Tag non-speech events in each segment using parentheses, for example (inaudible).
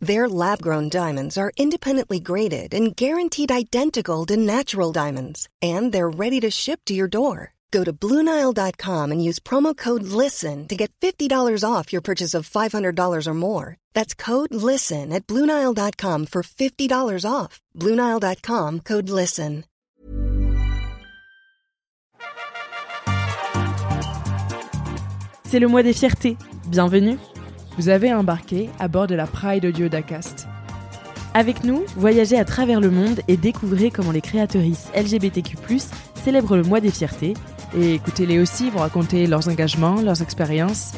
Their lab grown diamonds are independently graded and guaranteed identical to natural diamonds, and they're ready to ship to your door. Go to Bluenile.com and use promo code LISTEN to get $50 off your purchase of $500 or more. That's code LISTEN at Bluenile.com for $50 off. Bluenile.com code LISTEN. C'est le mois des fiertés. Bienvenue. Vous avez embarqué à bord de la Pride Audio d'Acast. Avec nous, voyagez à travers le monde et découvrez comment les créatrices LGBTQ+, célèbrent le mois des fiertés. Et écoutez-les aussi vous raconter leurs engagements, leurs expériences,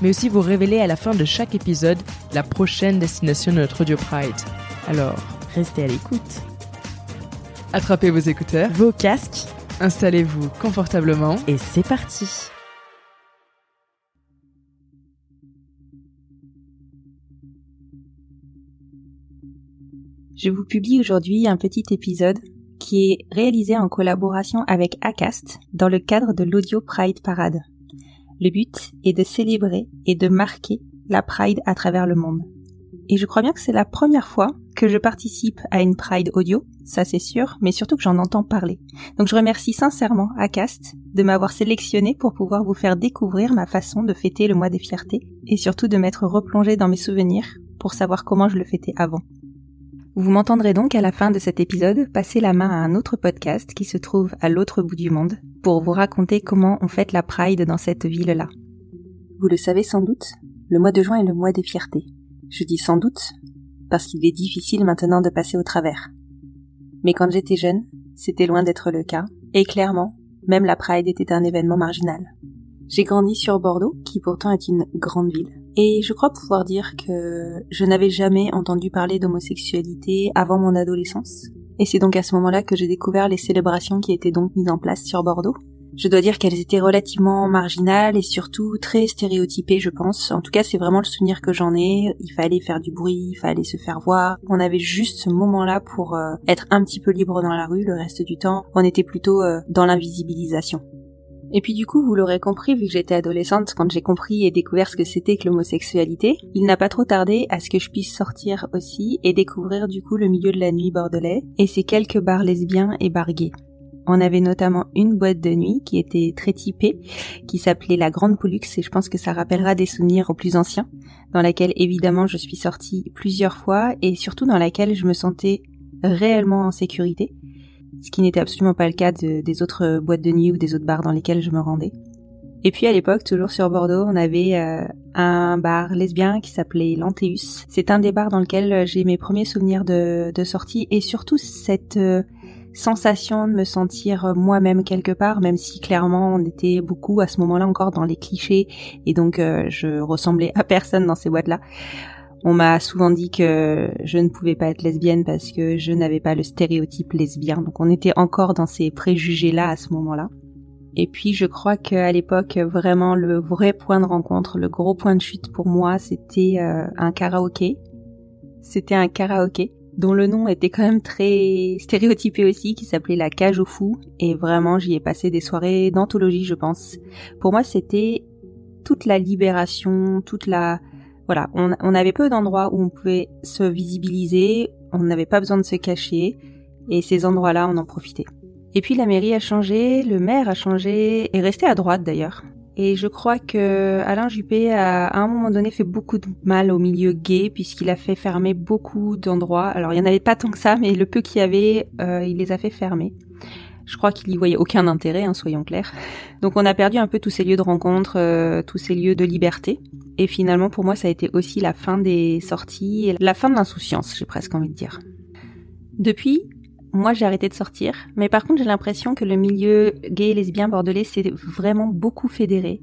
mais aussi vous révéler à la fin de chaque épisode la prochaine destination de notre Audio Pride. Alors, restez à l'écoute. Attrapez vos écouteurs, vos casques, installez-vous confortablement et c'est parti. Je vous publie aujourd'hui un petit épisode qui est réalisé en collaboration avec ACAST dans le cadre de l'Audio Pride Parade. Le but est de célébrer et de marquer la Pride à travers le monde. Et je crois bien que c'est la première fois que je participe à une Pride audio, ça c'est sûr, mais surtout que j'en entends parler. Donc je remercie sincèrement ACAST de m'avoir sélectionné pour pouvoir vous faire découvrir ma façon de fêter le mois des fiertés et surtout de m'être replongé dans mes souvenirs pour savoir comment je le fêtais avant. Vous m'entendrez donc à la fin de cet épisode passer la main à un autre podcast qui se trouve à l'autre bout du monde pour vous raconter comment on fête la Pride dans cette ville-là. Vous le savez sans doute, le mois de juin est le mois des fiertés. Je dis sans doute parce qu'il est difficile maintenant de passer au travers. Mais quand j'étais jeune, c'était loin d'être le cas, et clairement, même la Pride était un événement marginal. J'ai grandi sur Bordeaux, qui pourtant est une grande ville. Et je crois pouvoir dire que je n'avais jamais entendu parler d'homosexualité avant mon adolescence. Et c'est donc à ce moment-là que j'ai découvert les célébrations qui étaient donc mises en place sur Bordeaux. Je dois dire qu'elles étaient relativement marginales et surtout très stéréotypées, je pense. En tout cas, c'est vraiment le souvenir que j'en ai. Il fallait faire du bruit, il fallait se faire voir. On avait juste ce moment-là pour euh, être un petit peu libre dans la rue. Le reste du temps, on était plutôt euh, dans l'invisibilisation. Et puis du coup, vous l'aurez compris, vu que j'étais adolescente, quand j'ai compris et découvert ce que c'était que l'homosexualité, il n'a pas trop tardé à ce que je puisse sortir aussi et découvrir du coup le milieu de la nuit bordelais et ses quelques bars lesbiens et bars gays. On avait notamment une boîte de nuit qui était très typée, qui s'appelait la Grande Pollux, et je pense que ça rappellera des souvenirs aux plus anciens, dans laquelle évidemment je suis sortie plusieurs fois, et surtout dans laquelle je me sentais réellement en sécurité, ce qui n'était absolument pas le cas des autres boîtes de nuit ou des autres bars dans lesquels je me rendais. Et puis à l'époque, toujours sur Bordeaux, on avait euh, un bar lesbien qui s'appelait l'Antéus. C'est un des bars dans lequel j'ai mes premiers souvenirs de, de sortie et surtout cette euh, sensation de me sentir moi-même quelque part, même si clairement on était beaucoup à ce moment-là encore dans les clichés et donc euh, je ressemblais à personne dans ces boîtes-là. On m'a souvent dit que je ne pouvais pas être lesbienne parce que je n'avais pas le stéréotype lesbien. Donc on était encore dans ces préjugés-là à ce moment-là. Et puis je crois qu'à l'époque, vraiment le vrai point de rencontre, le gros point de chute pour moi, c'était euh, un karaoké. C'était un karaoké dont le nom était quand même très stéréotypé aussi, qui s'appelait la cage au fou. Et vraiment, j'y ai passé des soirées d'anthologie, je pense. Pour moi, c'était toute la libération, toute la voilà, on, avait peu d'endroits où on pouvait se visibiliser, on n'avait pas besoin de se cacher, et ces endroits-là, on en profitait. Et puis la mairie a changé, le maire a changé, et resté à droite d'ailleurs. Et je crois que Alain Juppé a à un moment donné fait beaucoup de mal au milieu gay puisqu'il a fait fermer beaucoup d'endroits. Alors il n'y en avait pas tant que ça, mais le peu qu'il y avait, euh, il les a fait fermer. Je crois qu'il y voyait aucun intérêt, hein, soyons clairs. Donc on a perdu un peu tous ces lieux de rencontre, euh, tous ces lieux de liberté. Et finalement, pour moi, ça a été aussi la fin des sorties, la fin de l'insouciance, j'ai presque envie de dire. Depuis, moi, j'ai arrêté de sortir, mais par contre, j'ai l'impression que le milieu gay et lesbien bordelais s'est vraiment beaucoup fédéré,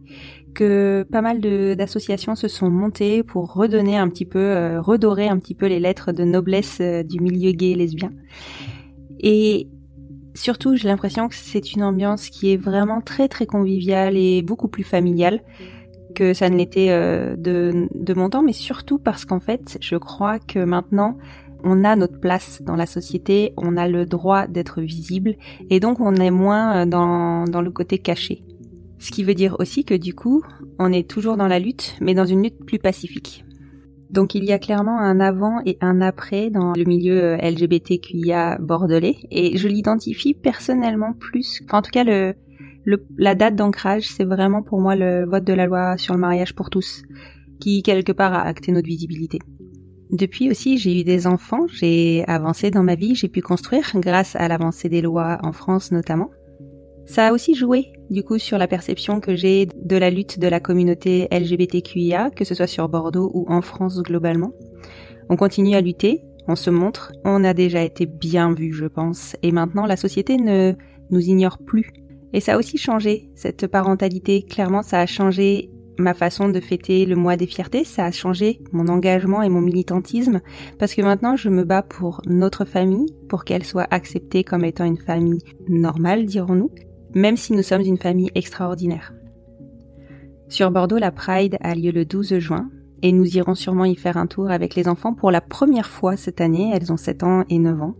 que pas mal d'associations se sont montées pour redonner un petit peu, euh, redorer un petit peu les lettres de noblesse euh, du milieu gay et lesbien. Et surtout, j'ai l'impression que c'est une ambiance qui est vraiment très très conviviale et beaucoup plus familiale que ça ne l'était euh, de, mon temps, mais surtout parce qu'en fait, je crois que maintenant, on a notre place dans la société, on a le droit d'être visible, et donc on est moins euh, dans le côté caché. Ce qui veut dire aussi que du coup, on est toujours dans la lutte, mais dans une lutte plus pacifique. Donc il y a clairement un avant et un après dans le milieu euh, LGBTQIA bordelais, et je l'identifie personnellement plus, en tout cas la date d'ancrage, c'est vraiment pour moi le vote de la loi sur le mariage pour tous, qui quelque part a acté notre visibilité. Depuis aussi, j'ai eu des enfants, j'ai avancé dans ma vie, j'ai pu construire grâce à l'avancée des lois en France notamment. Ça a aussi joué, du coup, sur la perception que j'ai de la lutte de la communauté LGBTQIA, que ce soit sur Bordeaux ou en France globalement. On continue à lutter, on se montre, on a déjà été bien vu, je pense, et maintenant la société ne nous ignore plus. Et ça a aussi changé, cette parentalité. Clairement, ça a changé ma façon de fêter le mois des fiertés, ça a changé mon engagement et mon militantisme, parce que maintenant je me bats pour notre famille, pour qu'elle soit acceptée comme étant une famille normale, dirons-nous, même si nous sommes une famille extraordinaire. Sur Bordeaux, la Pride a lieu le 12 juin, et nous irons sûrement y faire un tour avec les enfants pour la première fois cette année, elles ont 7 ans et 9 ans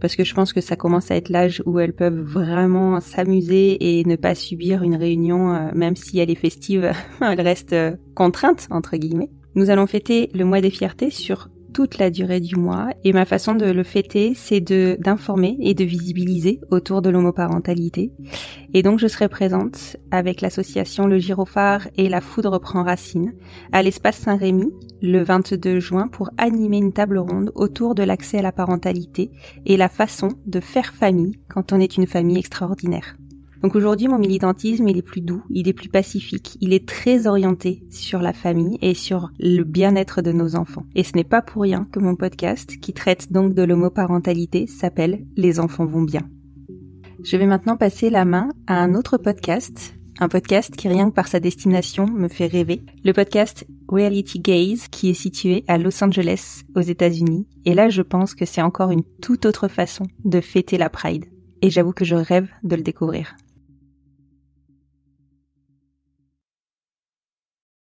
parce que je pense que ça commence à être l'âge où elles peuvent vraiment s'amuser et ne pas subir une réunion, euh, même si elle est festive, (laughs) elle reste euh, contrainte, entre guillemets. Nous allons fêter le mois des fiertés sur toute la durée du mois et ma façon de le fêter, c'est de d'informer et de visibiliser autour de l'homoparentalité. Et donc je serai présente avec l'association Le Girophare et La Foudre prend racine à l'espace Saint-Rémy le 22 juin pour animer une table ronde autour de l'accès à la parentalité et la façon de faire famille quand on est une famille extraordinaire. Donc aujourd'hui, mon militantisme, il est plus doux, il est plus pacifique, il est très orienté sur la famille et sur le bien-être de nos enfants. Et ce n'est pas pour rien que mon podcast, qui traite donc de l'homoparentalité, s'appelle Les enfants vont bien. Je vais maintenant passer la main à un autre podcast, un podcast qui rien que par sa destination me fait rêver, le podcast Reality Gaze qui est situé à Los Angeles aux États-Unis. Et là, je pense que c'est encore une toute autre façon de fêter la Pride. Et j'avoue que je rêve de le découvrir.